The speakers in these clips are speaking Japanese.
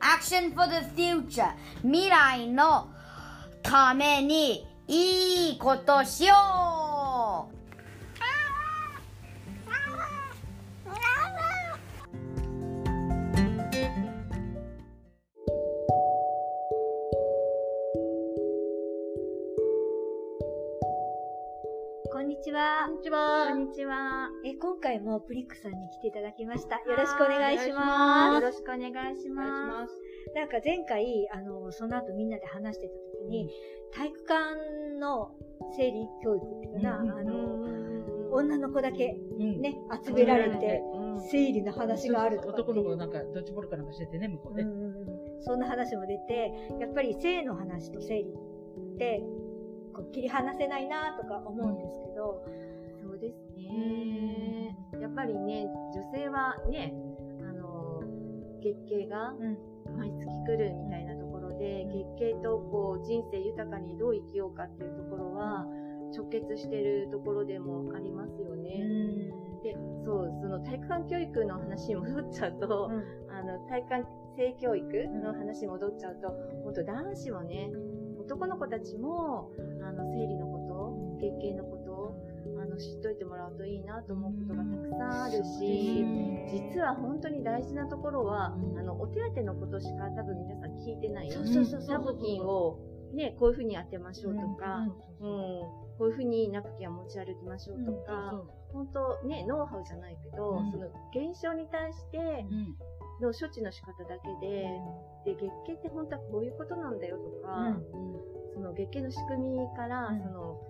Action for the future 未来のためにいいことしようんにちは。こんにちは。え、今回もプリックさんに来ていただきました。よろしくお願いします。よろしくお願いします。なんか前回、あの、その後みんなで話してた時に、体育館の生理教育っていうかな、あの、女の子だけね、集められて、生理の話があるとか男の子なんか、ドッジボールかなんかしててね、向こうで。そんな話も出て、やっぱり性の話と生理って、こう切り離せないなとか思うんですけど、そうですね。やっぱりね、女性はね、あの、月経が毎月来るみたいなところで、月経とこう人生豊かにどう生きようかっていうところは、直結してるところでもありますよね。で、そう、その体育館教育の話に戻っちゃうと、あの、体育館性教育の話に戻っちゃうと、本当男子もね、男の子たちも、あの、生理のこと、月経のこと知っといてもらうといいなと思うことがたくさんあるし、実は本当に大事なところは、あの、お手当のことしか多分皆さん聞いてない。そうそうそうナプキンを、ね、こういうふうに当てましょうとか、うん、こういうふうにナプキンを持ち歩きましょうとか、本当ね、ノウハウじゃないけど、その現象に対しての処置の仕方だけで、で、月経って本当はこういうことなんだよとか、その月経の仕組みから、その、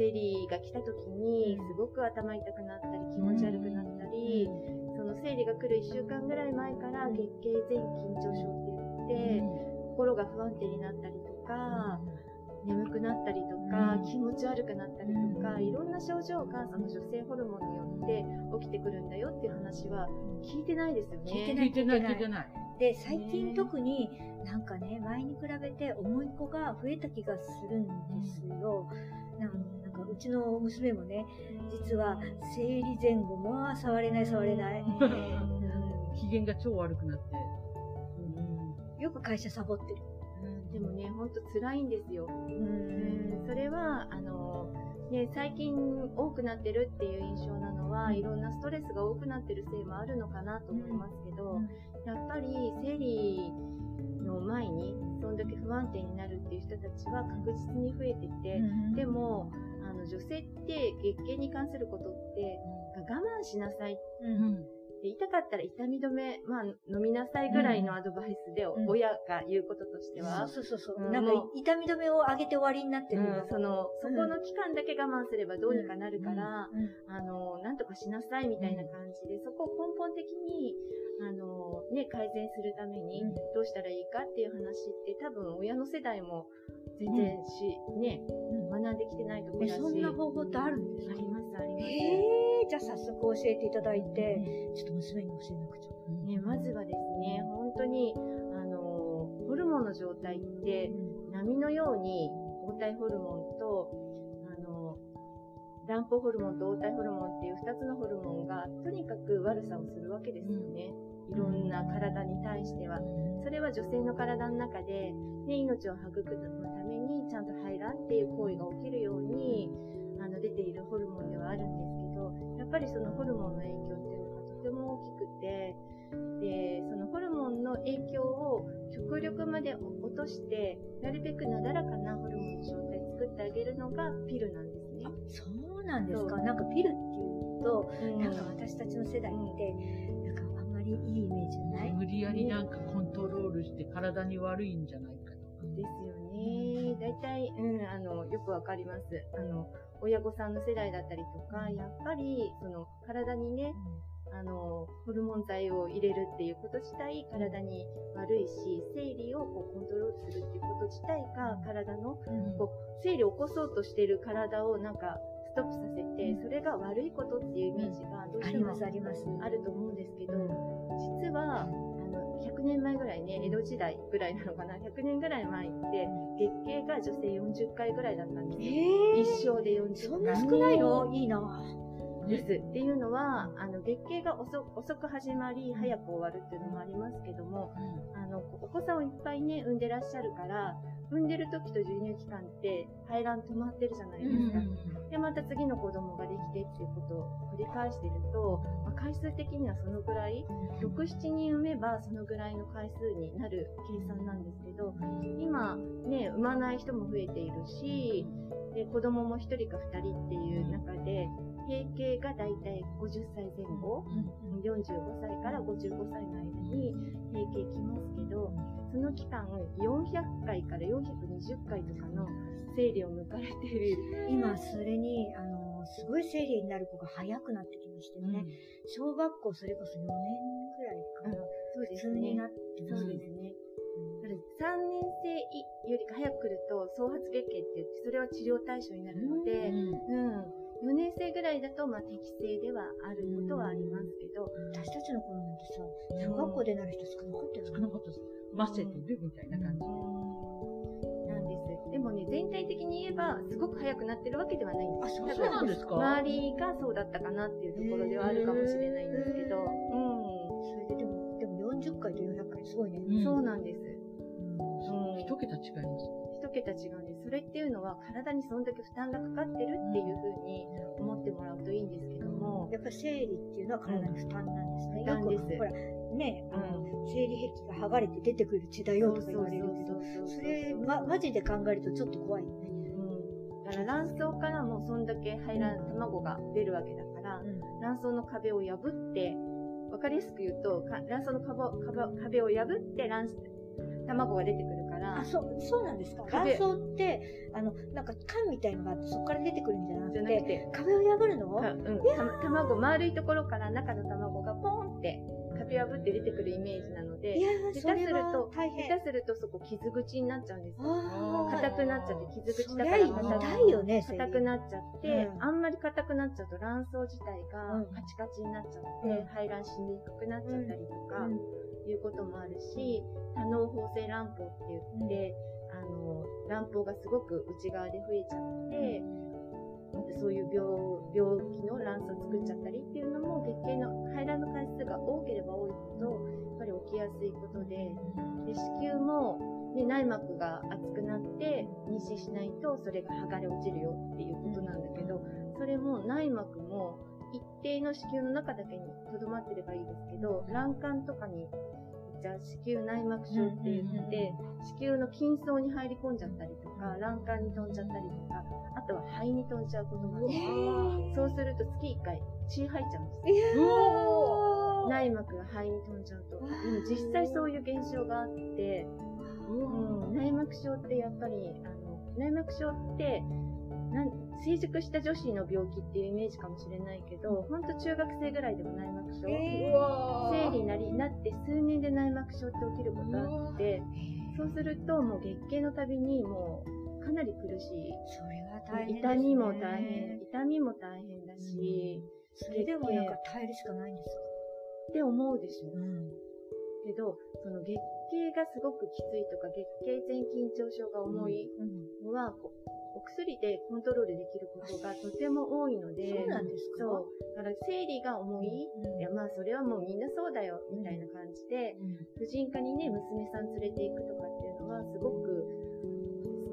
生理が来た時に、すごく頭痛くなったり、気持ち悪くなったり、その生理が来る1週間ぐらい前から月経前緊張症って言って、心が不安定になったりとか、眠くなったりとか、気持ち悪くなったりとか、いろんな症状がその女性ホルモンによって起きてくるんだよっていう話は聞いてないですよね。聞いてない、聞いてない、聞いてない。で、最近特になんかね、前に比べて重い子が増えた気がするんですよ。なうちの娘もね、実は生理前後も触れない触れない。機嫌が超悪くなって。よく会社サボってる。でもね、ほんと辛いんですよ。うん。それは、あの、ね、最近多くなってるっていう印象なのは、いろんなストレスが多くなってるせいもあるのかなと思いますけど、やっぱり生理の前に、そんだけ不安定になるっていう人たちは確実に増えてて、でも、女性って月経に関することって、我慢しなさい。で痛かったら痛み止め、まあ、飲みなさいぐらいのアドバイスで、親が言うこととしては。そうそうそう。なんか、痛み止めをあげて終わりになってる、うん、その、そこの期間だけ我慢すればどうにかなるから、あの、なんとかしなさいみたいな感じで、そこを根本的に、あの、ね、改善するために、どうしたらいいかっていう話って、多分親の世代も全然し、ね、学んできてないところだし。そんな方法ってあるんですか？あります、あります。えー、じゃあ早速教えていただいて、ちょっと娘に教えなくちゃ。ね、まずはですね、本当に、あの、ホルモンの状態って、波のように、黄体ホルモンと、あの、卵胞ホルモンと黄体ホルモンっていう二つのホルモンが、とにかく悪さをするわけですよね。いろんな体に対しては。それは女性の体の中で、ね、命を育むちゃんと排卵っていう行為が起きるように、あの、出ているホルモンではあるんですけど、やっぱりそのホルモンの影響っていうのがとても大きくて、で、そのホルモンの影響を極力まで落として、なるべくなだらかなホルモンの状態作ってあげるのがピルなんですね。そうなんですか？なんかピルっていうと、うん、なんか私たちの世代って、なんかあんまりいいイメージない？無理やりなんかコントロールして体に悪いんじゃないかとか。ですよね。大体、うん、あの、よくわかります。あの、親御さんの世代だったりとか、やっぱり、その、体にね、あの、ホルモン剤を入れるっていうこと自体、体に悪いし、生理をこうコントロールするっていうこと自体が、体の、こう、生理を起こそうとしている体をなんか、ストップさせて、それが悪いことっていうイメージがどうしてもあると思うんですけど、実は、100年前ぐらいね、江戸時代ぐらいなのかな、100年ぐらい前って、月経が女性40回ぐらいだったんですよ。えー、一生で40回。そんな少ないの？いいなね。です。っていうのは、あの、月経が遅遅く始まり、早く終わるっていうのもありますけども、あの、お子さんをいっぱいね、産んでらっしゃるから、産んでる時と授乳期間って排卵止まってるじゃないですか。で、また次の子供ができてっていうことを繰り返してると、まあ、回数的にはそのぐらい、6、7人産めばそのぐらいの回数になる計算なんですけど、今ね、産まない人も増えているし、で、子供も1人か2人っていう中で、閉経がだいたい50歳前後、45歳から55歳の間に閉経きますけど、その期間400回から420回とかの生理を迎えている。今、それに、あの、すごい生理になる子が早くなってきましたよね。小学校それこそ4年くらいから、そうですね普通にな。ってますねそうですね。だから3年生よりか早く来ると、創発月経って言って、それは治療対象になるので、うん。4年生ぐらいだと、まあ適正ではあることはありますけど、私たちの頃なんてさ、小学校でなる人少なかったよ少なかったです。ませてるみたいな感じで。なんです。でもね、全体的に言えば、すごく早くなってるわけではないんです。あそうそうなんですか？周りがそうだったかなっていうところではあるかもしれないんですけど、うそれででも、でも40回と400回すごいね。ん。そうなんです。うん一桁違います。一桁違うんです。それっていうのは体にそんだけ負担がかかってるっていうふうに思ってもらうといいんですけども、やっぱり生理っていうのは体に負担なんですね。負担ですほら、ね、あの、生理壁が剥がれて出てくる血だよとか言われるけど、それ、ま、マジで考えるとちょっと怖いよね。うん。だから卵巣からもそんだけ排卵、卵が出るわけだから、卵巣の壁を破って、わかりやすく言うと、か卵巣の壁を破って卵子、卵が出てくるから。あ、、そう、そうなんですか。壁。卵巣って、あの、なんか缶みたいのがあって、そこから出てくるんじゃなくて、じゃなくて、壁を破るのかうん、た卵、丸いところから中の卵がポーンって壁破って出てくるイメージなので下手すると。下手するとそこ傷口になっちゃうんです硬くなっちゃって傷口だから痛いよね、硬くなっちゃって、うん。あんまり硬くなっちゃうと卵巣自体がうんカチカチになっちゃって、うん。排卵しにくくなっちゃったりとか、うんいうこともあるし、多脳胞性卵胞って言って、あの、卵胞がすごく内側で増えちゃって、またそういう病、病気の卵巣を作っちゃったりっていうのも、月経の排卵の回数が多ければ多いほど、やっぱり起きやすいことで、で子宮も、ね、内膜が厚くなって妊娠しないとそれが剥がれ落ちるよっていうことなんだけど、それも内膜も一定の子宮の中だけにとどまってればいいですけど、卵管とかに、じゃあ子宮内膜症って言って、子宮の筋層に入り込んじゃったりとか、卵管に飛んじゃったりとか、あとは肺に飛んじゃうこともある。そうすると月1回血入っちゃうんです。内膜が肺に飛んじゃうと。でも実際そういう現象があって、うん、内膜症ってやっぱり、あの、内膜症って、なん成熟した女子の病気っていうイメージかもしれないけど、ほん。と中学生ぐらいでも内膜症、え生理なりなって数年で内膜症って起きることあって、そうするともう月経のたびにもうかなり苦しい。それは大変ね。痛みも大変、痛みも大変だし、それでもなんか耐えるしかないんですか？って思うでしょ。うん。けど、その月経がすごくきついとか、月経前緊張症が重いのは、こうお薬でコントロールできることがとても多いので、そうなんですか？そう。だから生理が重い、いやまあそれはもうみんなそうだよ、みたいな感じで、婦人科にね、娘さん連れて行くとかっていうのはすごく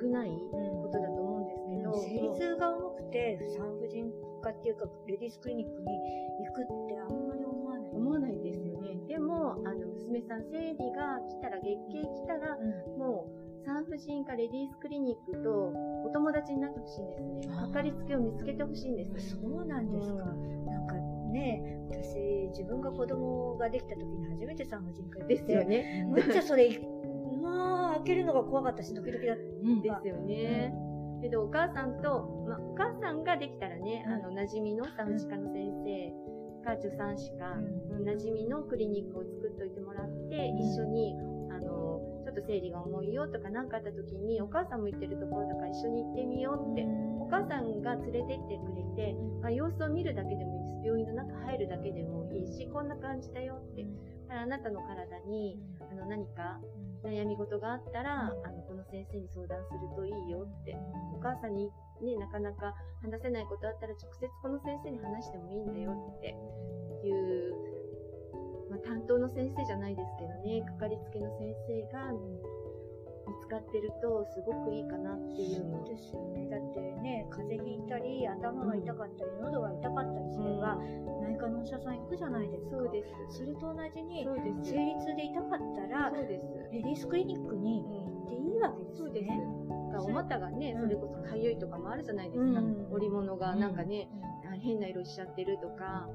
少ないことだと思うんですけど、生理痛が重くて、産婦人科っていうか、レディースクリニックに行くってあんまり思わない。思わないですよね。でも、あの、娘さん、生理が来たら、月経来たら、もう、産婦人科、レディースクリニックとお友達になってほしいんですね。かかりつけを見つけてほしいんです。そうなんですか。なんかね、私、自分が子供ができた時に初めて産婦人科行って。ですよ。ね。むっちゃそれ、まあ、開けるのが怖かったし、ドキドキだった。うんですよね。けど、お母さんと、まあ、お母さんができたらね、うんあの、馴染みの産婦人科の先生か、助産師か、うん馴染みのクリニックを作っといてもらって、うん一緒に、あの、ちょっと生理が重いよとか何かあった時に、お母さんも行ってるところだから一緒に行ってみようって、お母さんが連れてってくれて、まあ、様子を見るだけでもいいです。病院の中入るだけでもいいし、こんな感じだよって。だからあなたの体に、あの、何か悩み事があったら、あの、この先生に相談するといいよって。お母さんにね、なかなか話せないことあったら直接この先生に話してもいいんだよっていう、まあ、担当の先生じゃないですけどね、かかりつけの先生が見つかってるとすごくいいかなっていうのそうですよね。だってね、風邪ひいたり、頭が痛かったり、喉が痛かったりすれば、内科のお医者さん行くじゃないですか。そうです。それと同じに。生理痛で痛かったら、そうです。レディースクリニックに行っていいわけですそうです。ね。がお股がね、うんそれこそかゆいとかもあるじゃないですか。うん織物がなんかね、あ変な色しちゃってるとか、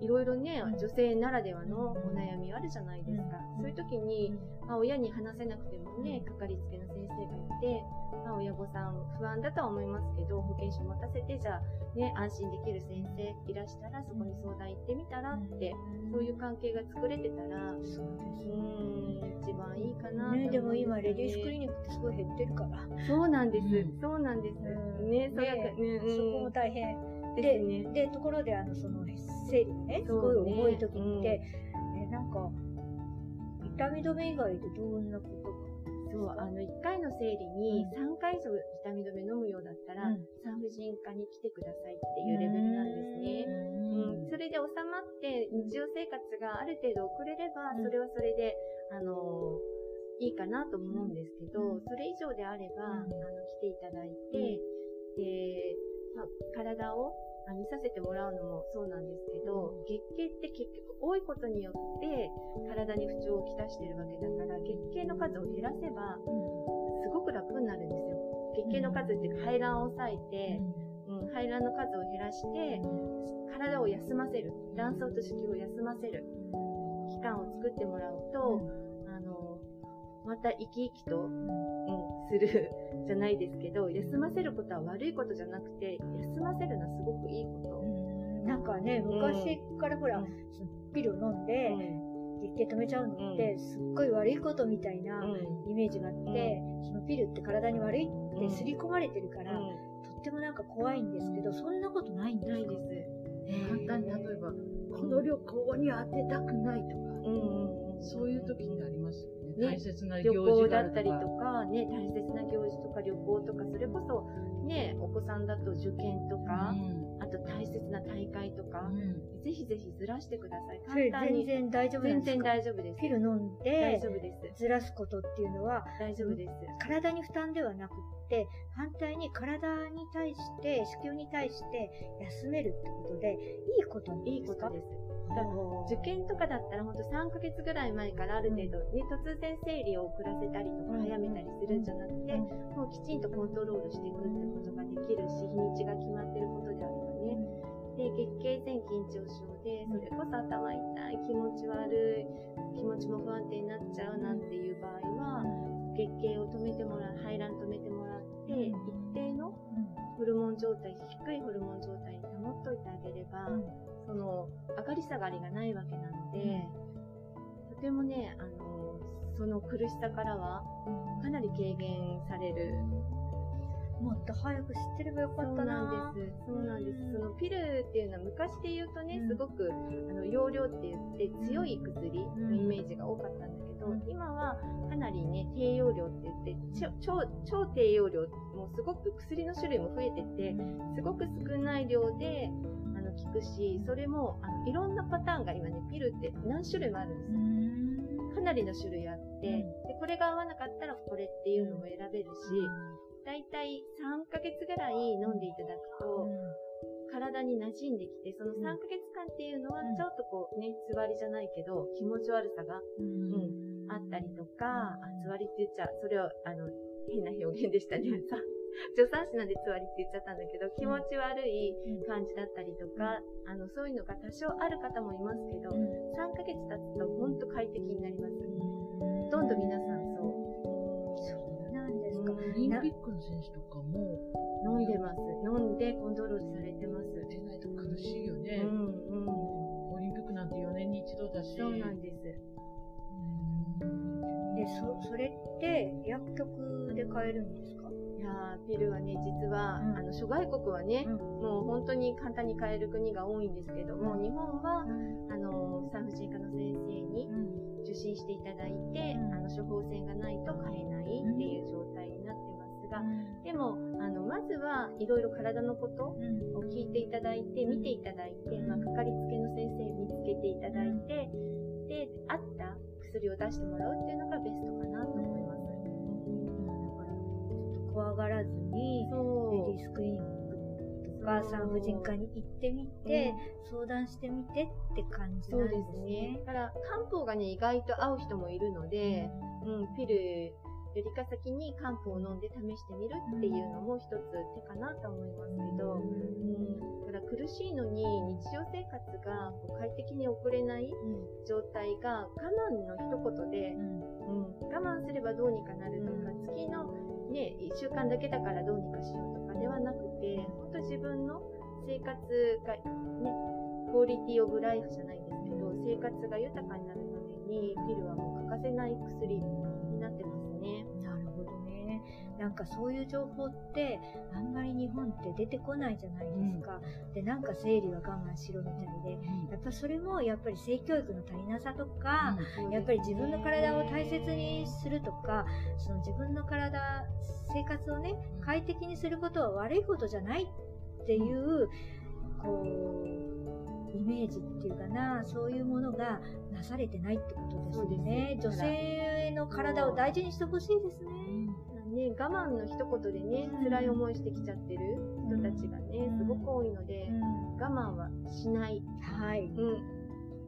いろいろね、うん女性ならではのお悩みあるじゃないですか。うんそういう時に、まあ、親に話せなくてもね、かかりつけの先生がいて、まあ、親御さん不安だとは思いますけど、保健師持たせて、じゃあ、ね、安心できる先生いらしたら、そこに相談行ってみたらって、そういう関係が作れてたら、うそうですーん、一番いいかなね、でも今、レディースクリニックってすごい減ってるから。そうなんです。うんそうなんです。うんね、そうやねって、ね、そこも大変。でね。で、ところで、あの、その、生理がね、すごい重い時って、え、なんか、痛み止め以外でどんなことがそう、あの、1回の生理に3回以上痛み止め飲むようだったら、うん。産婦人科に来てくださいっていうレベルなんですね。うん、それで収まって日常生活がある程度遅れれば、うんそれはそれで、あのいいかなと思うんですけど、うん。それ以上であれば、うん。あの、来ていただいて、で、まあ、体をあ見させてもらうのもそうなんですけど、月経って結局多いことによって体に不調をきたしてるわけだから、月経の数を減らせば、すごく楽になるんですよ。月経の数っていうか排卵を抑えて、うん、排卵の数を減らして、体を休ませる。卵巣と子宮を休ませる。期間を作ってもらうと、あの、また生き生きと、うん、するじゃないですけど、休ませることは悪いことじゃなくて、休ませるのはすごくいいこなんかね、昔からほら、ピルを飲んと。で、うん。月経止めちゃうのって、すっごい悪いことみたいなイメージがあって、そのピルって体に悪いって刷り込まれてるから、とってもなんか怖いんですけど、そんなことないんですか？ないです。簡単に例えば、この旅行に当てたくないとか、そういう時ってあります。よね。ね大切な旅行だったりとか、ね、大切な行事とか旅行とか、それこそ、ね、お子さんだと受験とか、あと大切な大会とか、ぜひぜひずらしてください。簡単に。全然大丈夫なん全然大丈夫です。ピル飲ん大で丈夫です。ずらすことっていうのは、大丈夫です。体に負担ではなくって、反対に体に対して、子宮に対して休めるってことで、いいこといいことです。受験とかだったら、ほんと3ヶ月ぐらい前からある程度、ね、突然生理を遅らせたりとか、うん早めたりするんじゃなくて、もうきちんとコントロールしていくってことができるし、日にちが決まってる。で、月経前緊張症で、それこそ頭痛い、気持ち悪い、気持ちも不安定になっちゃうなんていう場合は、月経を止めてもらう、排卵止めてもらって、うん。一定のホルモン状態、低いホルモン状態に保っといてあげれば、その、上がり下がりがないわけなので、とてもね、あの、その苦しさからは、かなり軽減される。もっと早く知ってればよかったな。なんです。そうなんです。そのピルっていうのは昔で言うとねう、ん。すごく、あの、容量って言って強い薬のイメージが多かったんだけど、うん。今はかなりね、低用量って言って、超、超低用量、もうすごく薬の種類も増えてて、すごく少ない量で、あの、効くし、それも、あの、いろんなパターンが今ね、ピルって何種類もあるんですよ。かなりの種類あって、で、これが合わなかったらこれっていうのも選べるし、だいたい3ヶ月ぐらい飲んでいただくと、体に馴染んできて、その3ヶ月間っていうのは、うん。ちょっとこうね、つわりじゃないけど、気持ち悪さがあったりとか、あ、つわりって言っちゃう、それは、あの、変な表現でしたね。さ助産師なんでつわりって言っちゃったんだけど、気持ち悪い感じだったりとか、あの、そういうのが多少ある方もいますけど、3ヶ月経つと本当快適になります。ほとんどんリンピックの選手とかも、飲んでます。飲んでコントロールされてます。出ないと苦しいようね。ん、うん。オリンピックなんて4年に一度だし。そうなんです。で、そ、それって薬局で買えるんですか？いやーピルはね、実は、うんあの、諸外国はね、うんもう本当に簡単に買える国が多いんですけども、日本は、あの、産婦人科の先生に受診していただいて、うんあの、処方箋がないと買えないっていう状態になってます。ですが、でも、あの、まずはいろいろ体のことを聞いていただいて、見ていただいて、まあ、かかりつけの先生見つけていただいて、で、合った薬を出してもらうっていうのがベストかなと思います。だから、ちょっと怖がらずに、レディースクリニックとか産婦人科に行ってみて、相談してみてって感じなんですね。だから、漢方がね、意外と合う人もいるので、うん、ピルよりか先に漢方を飲んで試してみるっていうのも一つ手かなと思いますけど、うん、だから苦しいのに日常生活がこう快適に送れない状態が我慢の一言で、うん、我慢すればどうにかなるとか、月のね、一週間だけだからどうにかしようとかではなくて、本当自分の生活がね、クオリティオブライフじゃないんですけど、生活が豊かになるためにピルはもう欠かせない薬になってます。なんかそういう情報ってあんまり日本って出てこないじゃないですか。うん、で、なんか生理は我慢しろみたいで、うん、やっぱそれもやっぱり性教育の足りなさとか、うん、やっぱり自分の体を大切にするとか、その自分の体、生活をね、快適にすることは悪いことじゃないっていう、こう、イメージっていうかな、そういうものがなされてないってことですね。女性の体を大事にしてほしいですね。ね、我慢の一言でね、辛い思いしてきちゃってる人たちがね、すごく多いので、我慢はしない。はい。うん。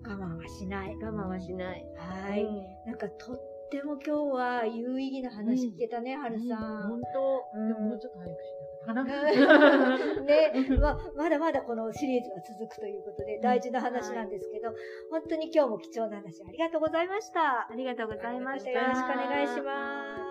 我慢はしない。我慢はしない。はい。なんかとっても今日は有意義な話聞けたね、はるさん。本当。でももうちょっと早くして。かな。ね、ままだまだこのシリーズは続くということで大事な話なんですけど、本当に今日も貴重な話ありがとうございました。ありがとうございました。よろしくお願いします。